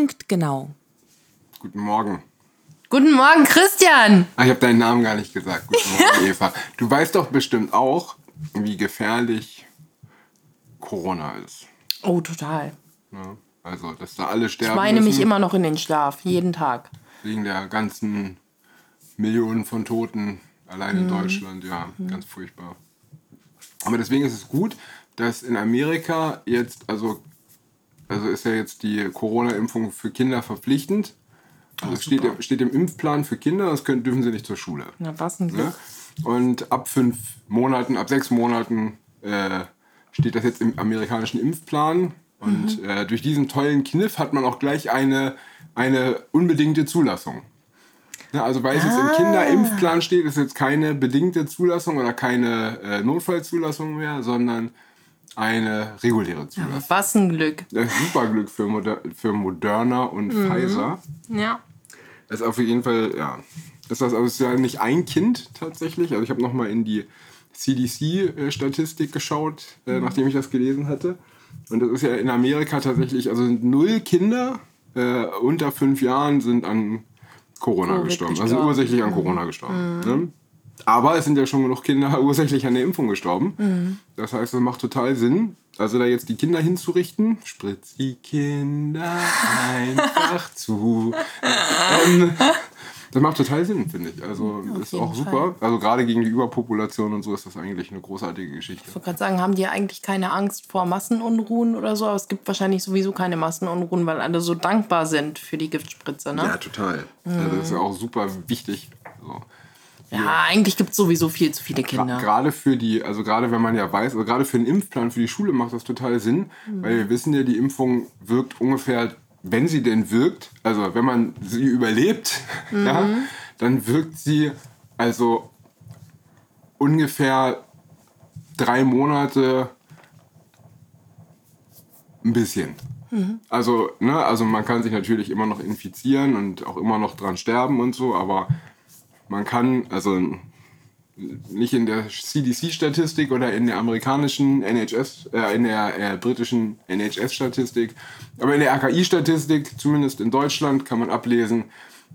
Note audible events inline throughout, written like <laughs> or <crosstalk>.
Punktgenau. Guten Morgen. Guten Morgen, Christian. Ah, ich habe deinen Namen gar nicht gesagt. Guten Morgen, <laughs> Eva. Du weißt doch bestimmt auch, wie gefährlich Corona ist. Oh, total. Ne? Also, dass da alle sterben. Ich meine mich immer noch in den Schlaf, jeden Tag. Wegen der ganzen Millionen von Toten allein Mhm. in Deutschland. Ja, ganz furchtbar. Aber deswegen ist es gut, dass in Amerika jetzt, also, also ist ja jetzt die Corona-Impfung für Kinder verpflichtend. Also es steht, im- steht im Impfplan für Kinder, das können, dürfen sie nicht zur Schule. Na, was ein Glück. Und ab fünf Monaten, ab sechs Monaten äh, steht das jetzt im amerikanischen Impfplan. Und äh, durch diesen tollen Kniff hat man auch gleich eine, eine unbedingte Zulassung. Ne, also weil es jetzt im Kinderimpfplan steht, ist jetzt keine bedingte Zulassung oder keine äh, Notfallzulassung mehr, sondern eine reguläre Zulassung. Was ein Glück. Das ist super Glück für, Moder für Moderna und Pfizer. Ja. Das ist auf jeden Fall, ja. Das ist, also es ist ja nicht ein Kind tatsächlich. Also ich habe nochmal in die CDC-Statistik geschaut, äh, nachdem ich das gelesen hatte. Und das ist ja in Amerika tatsächlich, also null Kinder äh, unter fünf Jahren sind an Corona Covid gestorben. Also gestorben. ursächlich an Corona gestorben. Ne? Aber es sind ja schon genug Kinder <laughs> ursächlich an der Impfung gestorben. Das heißt, das macht total Sinn. Also da jetzt die Kinder hinzurichten, spritz die Kinder einfach <laughs> zu. Ähm, das macht total Sinn, finde ich. Also ist jeden auch super. Also gerade gegen die Überpopulation und so ist das eigentlich eine großartige Geschichte. Ich wollte gerade sagen, haben die eigentlich keine Angst vor Massenunruhen oder so? Aber es gibt wahrscheinlich sowieso keine Massenunruhen, weil alle so dankbar sind für die Giftspritze, ne? Ja, total. Also das ist ja auch super wichtig. So. Ja, eigentlich gibt es sowieso viel zu viele Kinder. Gerade für die, also gerade wenn man ja weiß, also gerade für den Impfplan für die Schule macht das total Sinn, weil wir wissen ja, die Impfung wirkt ungefähr, wenn sie denn wirkt, also wenn man sie überlebt, <laughs> ja, dann wirkt sie also ungefähr drei Monate ein bisschen. Also, ne, also man kann sich natürlich immer noch infizieren und auch immer noch dran sterben und so, aber man kann, also nicht in der CDC-Statistik oder in der amerikanischen NHS, äh, in der äh, britischen NHS-Statistik, aber in der RKI-Statistik, zumindest in Deutschland, kann man ablesen,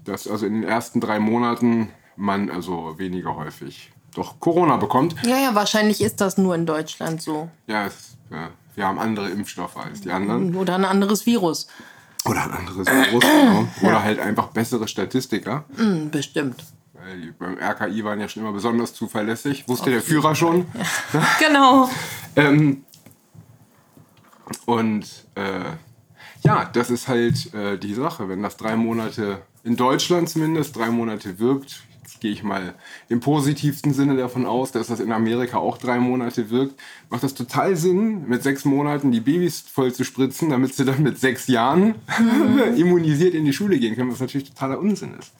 dass also in den ersten drei Monaten man also weniger häufig doch Corona bekommt. Ja, ja, wahrscheinlich ist das nur in Deutschland so. Ja, es, ja wir haben andere Impfstoffe als die anderen. Oder ein anderes Virus. Oder ein anderes Virus, genau. Oder halt einfach bessere Statistiker. Hm, bestimmt. Beim RKI waren ja schon immer besonders zuverlässig. Wusste der Führer schon. <laughs> Genau. Ähm, und äh, ja, das ist halt äh, die Sache. Wenn das drei Monate, in Deutschland zumindest, drei Monate wirkt, jetzt gehe ich mal im positivsten Sinne davon aus, dass das in Amerika auch drei Monate wirkt, macht das total Sinn, mit sechs Monaten die Babys voll zu spritzen, damit sie dann mit sechs Jahren <laughs> immunisiert in die Schule gehen können, was natürlich totaler Unsinn ist.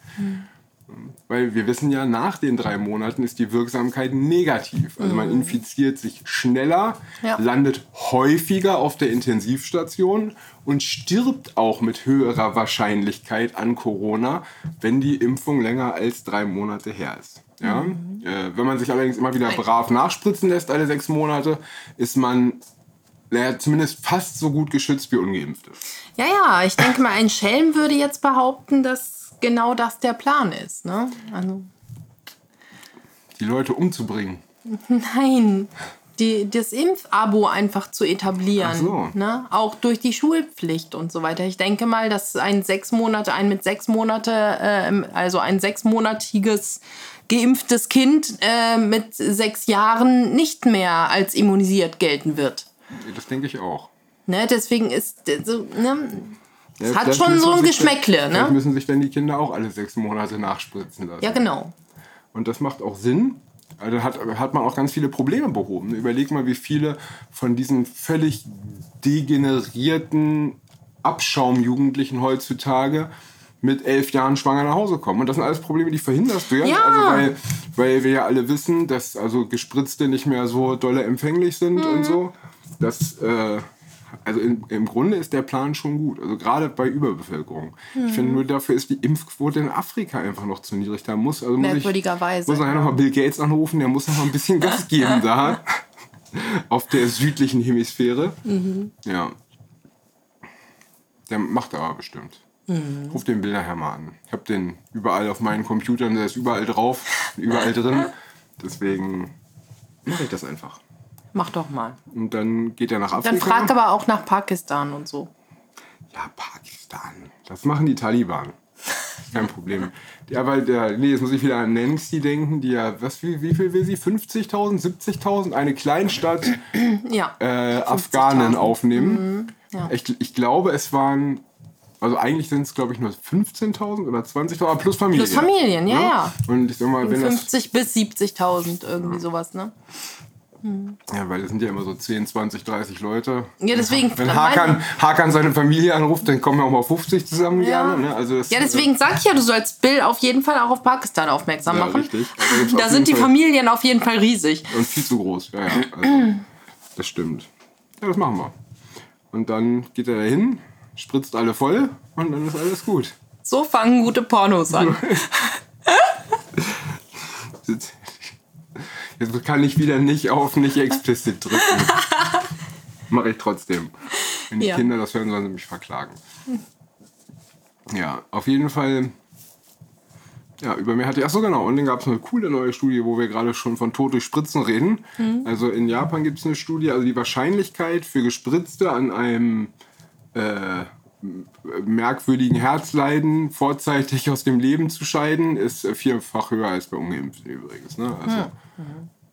Weil wir wissen ja, nach den drei Monaten ist die Wirksamkeit negativ. Also man infiziert sich schneller, Ja. landet häufiger auf der Intensivstation und stirbt auch mit höherer Wahrscheinlichkeit an Corona, wenn die Impfung länger als drei Monate her ist. Ja? Äh, wenn man sich allerdings immer wieder brav nachspritzen lässt, alle sechs Monate, ist man naja, zumindest fast so gut geschützt wie ungeimpft ist. Ja, ja, ich denke mal, ein Schelm würde jetzt behaupten, dass genau das der Plan ist. Ne? Also, Die Leute umzubringen. <laughs> nein, die, das Impfabo einfach zu etablieren. Ach so. Ne? Auch durch die Schulpflicht und so weiter. Ich denke mal, dass ein sechs Monate, ein mit sechs Monate, ähm, also ein sechsmonatiges geimpftes Kind äh, mit sechs Jahren nicht mehr als immunisiert gelten wird. Das denke ich auch. Ne? Deswegen ist äh, so, ne? Ja, hat schon so ein Geschmäckle, ne? müssen sich dann die Kinder auch alle sechs Monate nachspritzen lassen. Ja, genau. Und das macht auch Sinn. Also hat, hat man auch ganz viele Probleme behoben. Überleg mal, wie viele von diesen völlig degenerierten Abschaumjugendlichen heutzutage mit elf Jahren schwanger nach Hause kommen. Und das sind alles Probleme, die verhinderst du ja. Ja. Also weil, weil wir ja alle wissen, dass also Gespritzte nicht mehr so dolle empfänglich sind und so. Das, äh, also im, im Grunde ist der Plan schon gut. Also gerade bei Überbevölkerung. Ich finde nur dafür ist die Impfquote in Afrika einfach noch zu niedrig. Da muss, also muss ich, muss nachher nochmal Bill Gates anrufen, der muss noch mal ein bisschen Gas <laughs> geben da. Auf der südlichen Hemisphäre. Ja. Der macht aber bestimmt. Mhm. Ruf den nachher mal an. Ich habe den überall auf meinen Computern, der ist überall drauf, überall drin. <laughs> Deswegen mache ich das einfach. Mach doch mal. Und dann geht er nach Afrika. Dann frag aber auch nach Pakistan und so. Ja, Pakistan. Das machen die Taliban. Kein Problem. Ja, weil der, nee, jetzt muss ich wieder an Nancy denken, die ja, was, wie, wie viel will sie? 50.000, 70.000? Eine Kleinstadt <clears throat> Ja. äh, Afghanen aufnehmen. Mhm, ja. Ich, ich glaube, es waren, also eigentlich sind es, glaube ich, nur 15.000 oder 20.000, aber plus Familien. Plus Familien, ja, ja. Und ich sag mal, wenn das, 50 bis 70.000, irgendwie sowas, ne? Ja, weil das sind ja immer so 10, 20, 30 Leute. Ja, deswegen. Wenn Hakan, Hakan seine Familie anruft, dann kommen ja auch mal 50 zusammen Ja. gerne. Ne? Also Ja, deswegen sag ich ja, du sollst Bill auf jeden Fall auch auf Pakistan aufmerksam Ja, machen. richtig. Also Da sind die Fall- Familien auf jeden Fall riesig. Und viel zu groß, ja, ja. Also, <clears throat> das stimmt. Ja, das machen wir. Und dann geht er dahin, spritzt alle voll und dann ist alles gut. So fangen gute Pornos an. <laughs> <laughs> Jetzt, kann ich wieder nicht auf nicht explizit drücken. <laughs> Mache ich trotzdem. Wenn die Ja. Kinder das hören, sollen sie mich verklagen. Ja, auf jeden Fall. Ja, über mir hatte ich. Achso, genau. Und dann gab es eine coole neue Studie, wo wir gerade schon von Tod durch Spritzen reden. Also in Japan gibt es eine Studie, also die Wahrscheinlichkeit für Gespritzte an einem äh, merkwürdigen Herzleiden vorzeitig aus dem Leben zu scheiden, ist äh, vierfach höher als bei Ungeimpften übrigens. Ne? Also,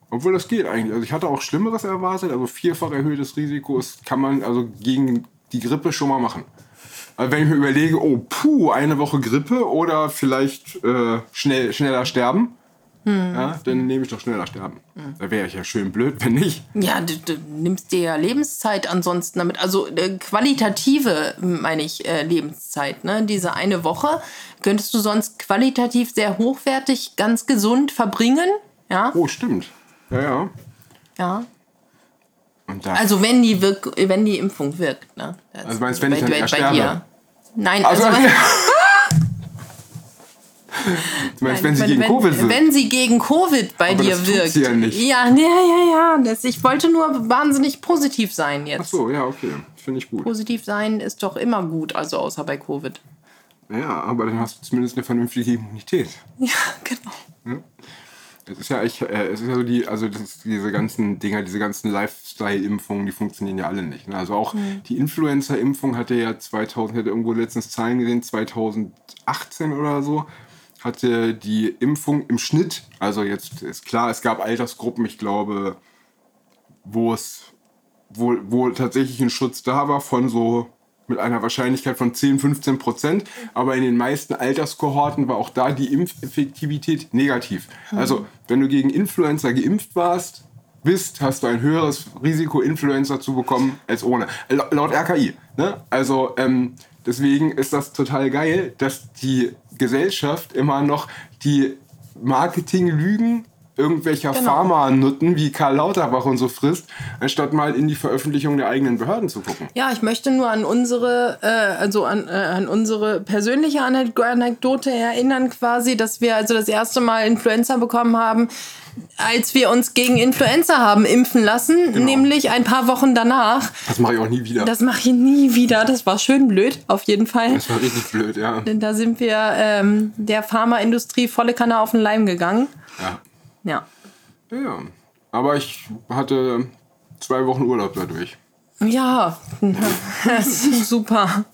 Obwohl das geht eigentlich. Also ich hatte auch Schlimmeres erwartet, also vierfach erhöhtes Risiko ist, kann man also gegen die Grippe schon mal machen. Also wenn ich mir überlege, oh puh, eine Woche Grippe oder vielleicht äh, schnell, schneller sterben, ja, dann nehme ich doch schneller sterben. Da wäre ich ja schön blöd, wenn nicht. Ja, du, du nimmst dir ja Lebenszeit ansonsten damit. Also äh, qualitative, meine ich, äh, Lebenszeit. Ne? Diese eine Woche könntest du sonst qualitativ sehr hochwertig, ganz gesund verbringen. Ja, Oh, stimmt. Ja, ja. ja. Also wenn die, wirk wenn die Impfung wirkt. Ne? Das Also meinst du, wenn ich dann bei, bei sterbe? dir. Nein, also, also, <laughs> <laughs> du meinst, wenn sie wenn, gegen wenn, Covid wirkt? wenn sie gegen Covid bei Aber dir das wirkt. sie ja nicht. Ja, ja, ja, ja. Das, ich wollte nur wahnsinnig positiv sein jetzt. Ach so, ja, okay. Finde ich gut. Positiv sein ist doch immer gut, also außer bei Covid. Ja, aber dann hast du zumindest eine vernünftige Immunität. Ja, genau. Es ist ja echt, äh, es ist ja so die, also diese ganzen Dinger, diese ganzen Lifestyle-Impfungen, die funktionieren ja alle nicht. Ne? Also auch die Influenza-Impfung hatte ja 2000, hätte irgendwo letztens Zahlen gesehen, 2018 oder so, hatte die Impfung im Schnitt, also jetzt ist klar, es gab Altersgruppen, ich glaube, wo es, wo, wo tatsächlich ein Schutz da war von so mit einer Wahrscheinlichkeit von 10, 15 Prozent. Aber in den meisten Alterskohorten war auch da die Impfeffektivität negativ. Also, wenn du gegen Influenza geimpft warst, bist, hast du ein höheres Risiko, Influenza zu bekommen, als ohne. La- Laut RKI. Ne? Also, ähm, deswegen ist das total geil, dass die Gesellschaft immer noch die Marketinglügen irgendwelcher Genau. Pharmanutten wie Karl Lauterbach und so frisst, anstatt mal in die Veröffentlichung der eigenen Behörden zu gucken. Ja, ich möchte nur an unsere, äh, also an, äh, an unsere persönliche Anek- Anekdote erinnern, quasi, dass wir also das erste Mal Influenza bekommen haben, als wir uns gegen Influenza haben impfen lassen, nämlich ein paar Wochen danach. Das mache ich auch nie wieder. Das mache ich nie wieder. Das war schön blöd, auf jeden Fall. Das war richtig blöd, ja. Denn da sind wir ähm, der Pharmaindustrie volle Kanne auf den Leim gegangen. Ja. Ja. ja. Aber ich hatte zwei Wochen Urlaub dadurch. Ja, das <laughs> ist super.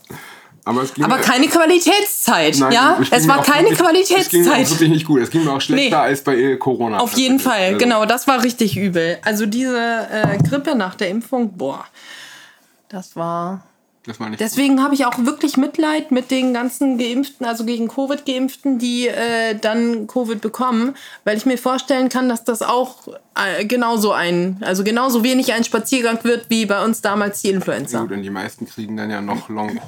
Aber, es ging Aber keine Qualitätszeit, Nein, ja? Es war keine wirklich- Es ging mir auch Qualitätszeit. wirklich nicht gut. Es ging mir auch schlechter Nee. als bei äh, Corona. Auf jeden Fall, Also, genau, das war richtig übel. Also diese äh, Grippe nach der Impfung, boah, das war. Deswegen habe ich auch wirklich Mitleid mit den ganzen Geimpften, also gegen Covid geimpften, die äh, dann Covid bekommen, weil ich mir vorstellen kann, dass das auch äh, genauso ein, also genauso wenig ein Spaziergang wird wie bei uns damals die. Influenza. Gut, und die meisten kriegen dann ja noch Long,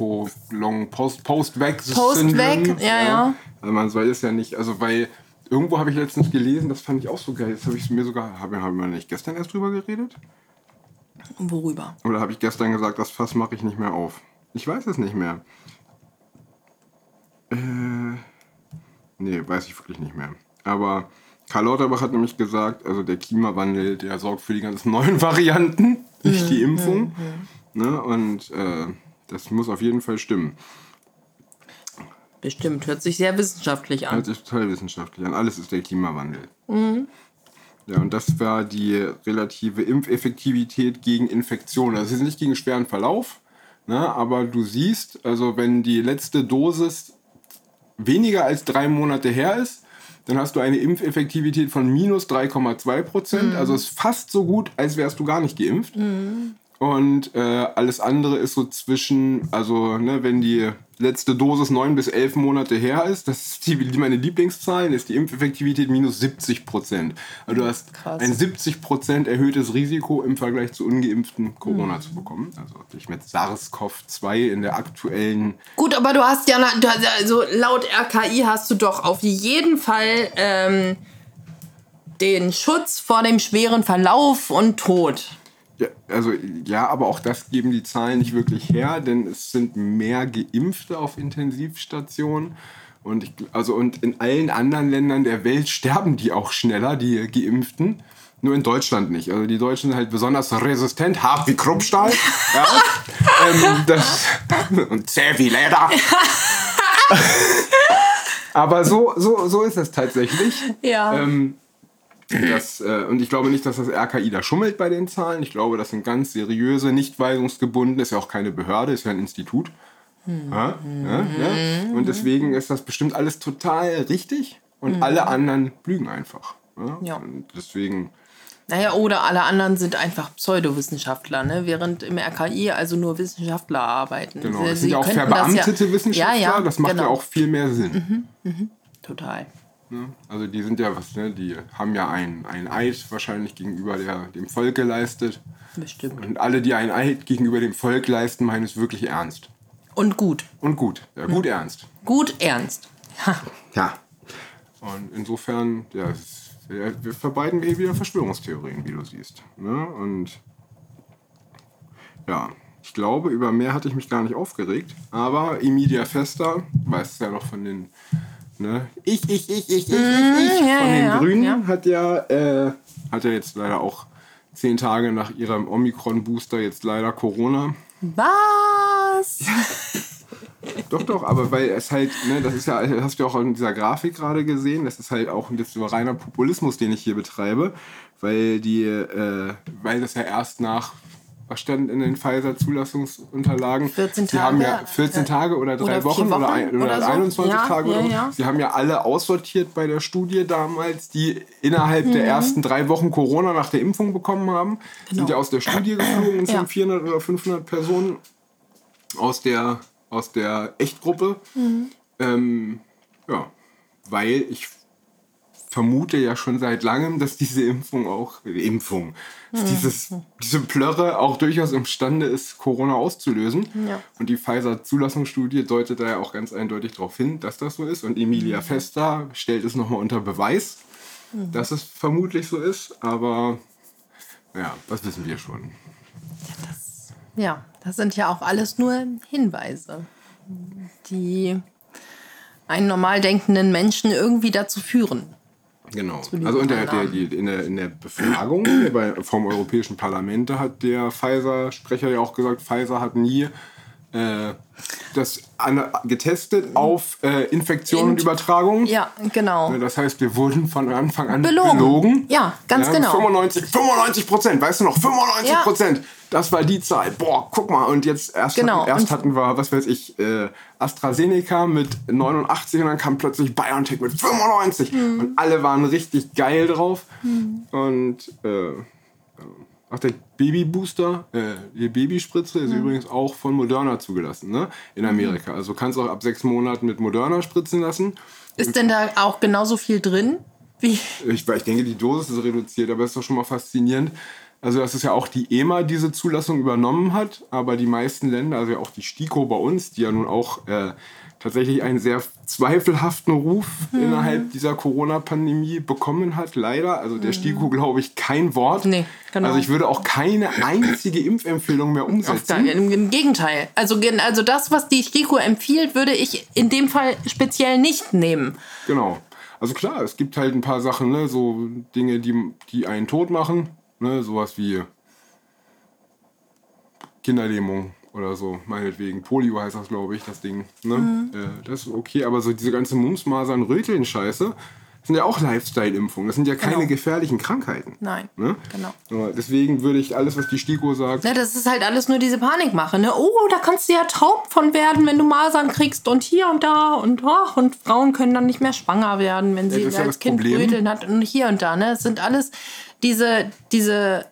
Long Post, Post-Weg. Post-Weg, ja, ja. Also man weiß es ja nicht, also weil irgendwo habe ich letztens gelesen, das fand ich auch so geil. Jetzt habe ich es mir sogar, haben haben wir nicht gestern erst drüber geredet? Worüber? Oder habe ich gestern gesagt, das Fass mache ich nicht mehr auf? Ich weiß es nicht mehr. Äh, nee, weiß ich wirklich nicht mehr. Aber Karl Lauterbach hat nämlich gesagt, also der Klimawandel, der sorgt für die ganzen neuen <laughs> Varianten, nicht die Impfung. Ne? Und äh, Das muss auf jeden Fall stimmen. Bestimmt, hört sich sehr wissenschaftlich an. Hört sich total wissenschaftlich an. Alles ist der Klimawandel. Ja, und das war die relative Impfeffektivität gegen Infektionen. Also es ist nicht gegen schweren Verlauf, ne, aber du siehst, also wenn die letzte Dosis weniger als drei Monate her ist, dann hast du eine Impfeffektivität von minus 3,2 Prozent. Also ist fast so gut, als wärst du gar nicht geimpft. Und äh, alles andere ist so zwischen, also ne, wenn die letzte Dosis neun bis elf Monate her ist, das ist die, meine Lieblingszahlen, ist die Impfeffektivität minus 70 Prozent. Also du hast Krass. ein 70 Prozent erhöhtes Risiko im Vergleich zu ungeimpften Corona zu bekommen. Also dich mit SARS-CoV-2 in der aktuellen Gut, aber du hast ja, na- du hast ja- also laut RKI hast du doch auf jeden Fall ähm, den Schutz vor dem schweren Verlauf und Tod. Ja, also ja, aber auch das geben die Zahlen nicht wirklich her, denn es sind mehr Geimpfte auf Intensivstationen. Und, ich, also, und in allen anderen Ländern der Welt sterben die auch schneller, die Geimpften. Nur in Deutschland nicht. Also die Deutschen sind halt besonders resistent, hart wie Kruppstahl. <laughs> ja. ähm, das, und zäh wie Leder. <laughs> Aber so, so, so ist es tatsächlich. Ja. Ähm, das, äh, und ich glaube nicht, dass das RKI da schummelt bei den Zahlen. Ich glaube, das sind ganz seriöse, nicht weisungsgebundene, ist ja auch keine Behörde, ist ja ein Institut. Ja, ja, ja. Und deswegen ist das bestimmt alles total richtig und alle anderen lügen einfach. Ja? Und deswegen, Naja, oder alle anderen sind einfach Pseudowissenschaftler, ne? während im RKI also nur Wissenschaftler arbeiten. genau. Das Sie sind ja auch das verbeamtete ja- Wissenschaftler, Ja, ja, das macht genau. ja auch viel mehr Sinn. Total. Ne? Also die sind ja was, ne? die haben ja einen, einen Eid wahrscheinlich gegenüber der, dem Volk geleistet. Bestimmt. Und alle, die einen Eid gegenüber dem Volk leisten, meinen es wirklich ernst. Und gut. Und gut, ja, gut ernst. Gut ernst. Ha. Ja. Und insofern, ja, ist- ja, wir verbreiten hier wieder Verschwörungstheorien, wie du siehst. Ne? Und ja, ich glaube, über mehr hatte ich mich gar nicht aufgeregt. Aber Emilia Fester, weißt du ja noch von den ne? Ich, ich, ich, ich, ich, ich, ich ja, von den ja, Grünen ja. hat ja, äh, hat ja jetzt leider auch zehn Tage nach ihrem Omikron-Booster jetzt leider Corona. Was? Doch, doch, aber weil es halt, ne, das ist ja, hast du ja auch in dieser Grafik gerade gesehen, das ist halt auch ein bisschen reiner Populismus, den ich hier betreibe, weil die, äh, weil das ja erst nach, stand in den Pfizer-Zulassungsunterlagen? 14 Sie haben ja Tage, 14 äh, Tage oder drei oder vier Wochen, oder, Wochen ein, oder, oder so. 21 Ja, Tage ja, oder so. ja. Sie haben ja alle aussortiert bei der Studie damals, die innerhalb Mhm. der ersten drei Wochen Corona nach der Impfung bekommen haben. Sind ja aus der Studie geflogen und Genau. Sind 400 oder 500 Personen aus der, aus der Echtgruppe. Ähm, ja, weil ich vermute ja schon seit langem, dass diese Impfung auch, Impfung, dass dieses, diese Plörre auch durchaus imstande ist, Corona auszulösen. Ja. Und die Pfizer-Zulassungsstudie deutet da ja auch ganz eindeutig darauf hin, dass das so ist. Und Emilia Festa stellt es nochmal unter Beweis, dass es vermutlich so ist. Aber ja, das wissen wir schon. Ja, das sind ja auch alles nur Hinweise, die einen normal denkenden Menschen irgendwie dazu führen. Genau. Also in der, der, in, der, in der Befragung bei, vom Europäischen Parlament da hat der Pfizer-Sprecher ja auch gesagt, Pfizer hat nie äh, das an, getestet auf äh, Infektion und Int- Übertragung. Ja, genau. Das heißt, wir wurden von Anfang an Belogen. belogen. Ja, ganz genau. 95, 95 Prozent, weißt du noch, 95 Ja. Prozent. Das war die Zahl. Boah, guck mal. Und jetzt erst, Genau. hatten, erst hatten wir, was weiß ich, äh, AstraZeneca mit 89 und dann kam plötzlich BioNTech mit 95. Mhm. Und alle waren richtig geil drauf. Und äh, Ach, der Babybooster, äh, die Babyspritze ist übrigens auch von Moderna zugelassen, ne? In Amerika. Also kannst auch ab sechs Monaten mit Moderna spritzen lassen. Ist denn da auch genauso viel drin? Wie? Ich, ich denke, die Dosis ist reduziert, aber es ist doch schon mal faszinierend. Also, dass es ja auch die EMA diese Zulassung übernommen hat, aber die meisten Länder, also ja auch die STIKO bei uns, die ja nun auch äh, tatsächlich einen sehr zweifelhaften Ruf Hm. innerhalb dieser Corona-Pandemie bekommen hat, leider. Also der STIKO glaube ich kein Wort. Nee, genau. Also ich würde auch keine <laughs> einzige Impfempfehlung mehr umsetzen. gar, im, Im Gegenteil. Also, also das, was die STIKO empfiehlt, würde ich in dem Fall speziell nicht nehmen. Genau. Also klar, es gibt halt ein paar Sachen, ne, so Dinge, die, die einen tot machen, ne, sowas wie Kinderlähmung oder so, meinetwegen. Polio heißt das, glaube ich, das Ding. Ne? Mhm. Äh, das ist okay, aber so diese ganze Mumps, Masern, Röteln, Scheiße, sind ja auch Lifestyle-Impfungen. Das sind ja keine Genau. gefährlichen Krankheiten. Nein. Ne? Genau. Ja, Deswegen würde ich alles, was die STIKO sagt, Ne, das ist halt alles nur diese Panikmache. Ne? Oh, da kannst du ja taub von werden, wenn du Masern kriegst und hier und da und ach, und Frauen können dann nicht mehr schwanger werden, wenn sie das ja als das Kind Problem. Röteln hat und hier und da. Ne? Es sind alles diese, diese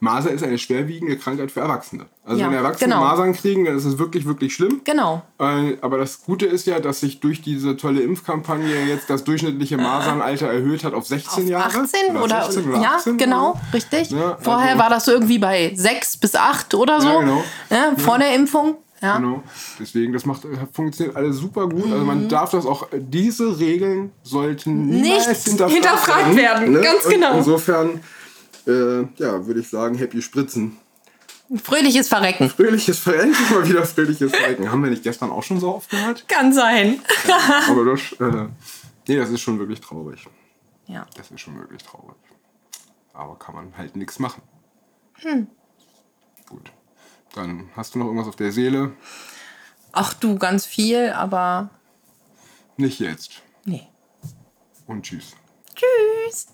Masern ist eine schwerwiegende Krankheit für Erwachsene. Also Ja, wenn Erwachsene genau. Masern kriegen, dann ist es wirklich, wirklich schlimm. genau. Äh, Aber das Gute ist ja, dass sich durch diese tolle Impfkampagne jetzt das durchschnittliche Masernalter erhöht hat auf 16 Auf Jahre. 18 oder, 16 ja, 18 genau, oder so. richtig. Ja, Vorher also- war das so irgendwie bei 6 bis 8 oder so. Ja, genau. Ne? Vor der Impfung. Ja. Genau. Deswegen, das macht, funktioniert alles super gut. Also Mhm. man darf das auch, diese Regeln sollten Nicht hinterfragt, hinterfragt werden, ganz Und genau. Insofern, äh, ja, würde ich sagen, happy Spritzen. Fröhliches Verrecken. Fröhliches Verrecken, <laughs> mal wieder fröhliches Verrecken. Haben wir nicht gestern auch schon so oft gehört? Kann sein. Aber das, <laughs> äh, nee, das ist schon wirklich traurig. ja. Das ist schon wirklich traurig. Aber kann man halt nichts machen. Hm. Gut. Dann hast du noch irgendwas auf der Seele? Ach du, ganz viel, aber Nicht jetzt. nee. Und tschüss. Tschüss.